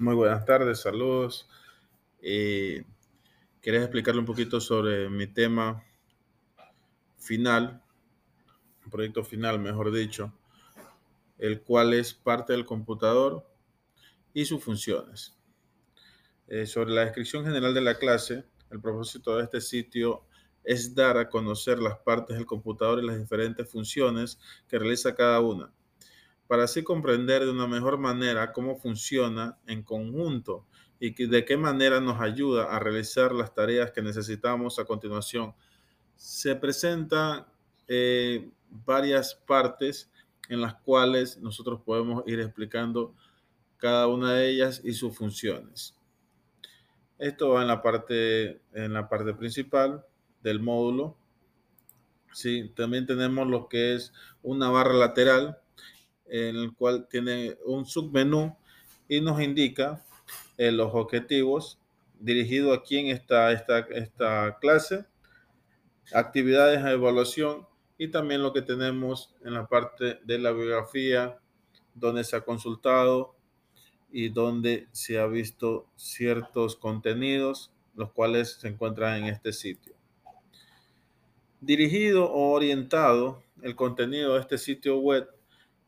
Muy buenas tardes, saludos. Eh, quería explicarle un poquito sobre mi tema final, proyecto final, mejor dicho, el cual es parte del computador y sus funciones. Eh, sobre la descripción general de la clase, el propósito de este sitio es dar a conocer las partes del computador y las diferentes funciones que realiza cada una para así comprender de una mejor manera cómo funciona en conjunto y de qué manera nos ayuda a realizar las tareas que necesitamos a continuación. Se presentan eh, varias partes en las cuales nosotros podemos ir explicando cada una de ellas y sus funciones. Esto va en la parte, en la parte principal del módulo. Sí, también tenemos lo que es una barra lateral en el cual tiene un submenú y nos indica eh, los objetivos dirigido a quién está esta, esta clase, actividades a evaluación y también lo que tenemos en la parte de la biografía, donde se ha consultado y donde se ha visto ciertos contenidos, los cuales se encuentran en este sitio. Dirigido o orientado, el contenido de este sitio web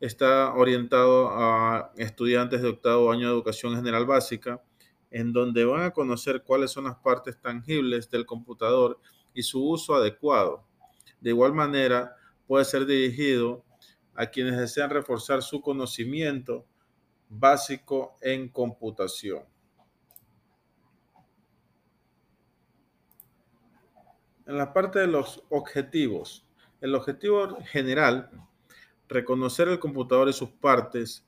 está orientado a estudiantes de octavo año de educación general básica, en donde van a conocer cuáles son las partes tangibles del computador y su uso adecuado. De igual manera, puede ser dirigido a quienes desean reforzar su conocimiento básico en computación. En la parte de los objetivos, el objetivo general reconocer el computador y sus partes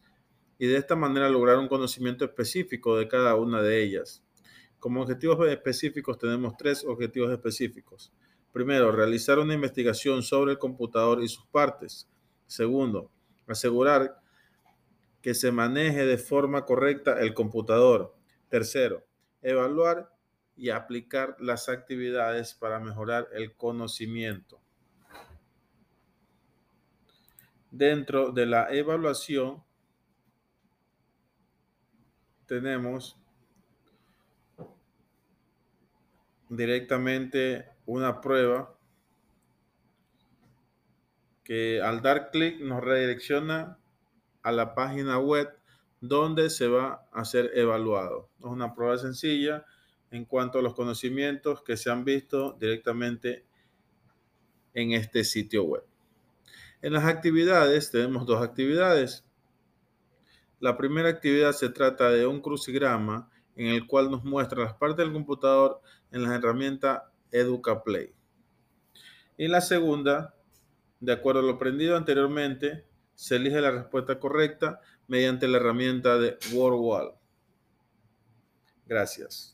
y de esta manera lograr un conocimiento específico de cada una de ellas. Como objetivos específicos tenemos tres objetivos específicos. Primero, realizar una investigación sobre el computador y sus partes. Segundo, asegurar que se maneje de forma correcta el computador. Tercero, evaluar y aplicar las actividades para mejorar el conocimiento. Dentro de la evaluación tenemos directamente una prueba que al dar clic nos redirecciona a la página web donde se va a ser evaluado. Es una prueba sencilla en cuanto a los conocimientos que se han visto directamente en este sitio web. En las actividades tenemos dos actividades. La primera actividad se trata de un crucigrama en el cual nos muestra las partes del computador en la herramienta EducaPlay. Y la segunda, de acuerdo a lo aprendido anteriormente, se elige la respuesta correcta mediante la herramienta de WordWall. Gracias.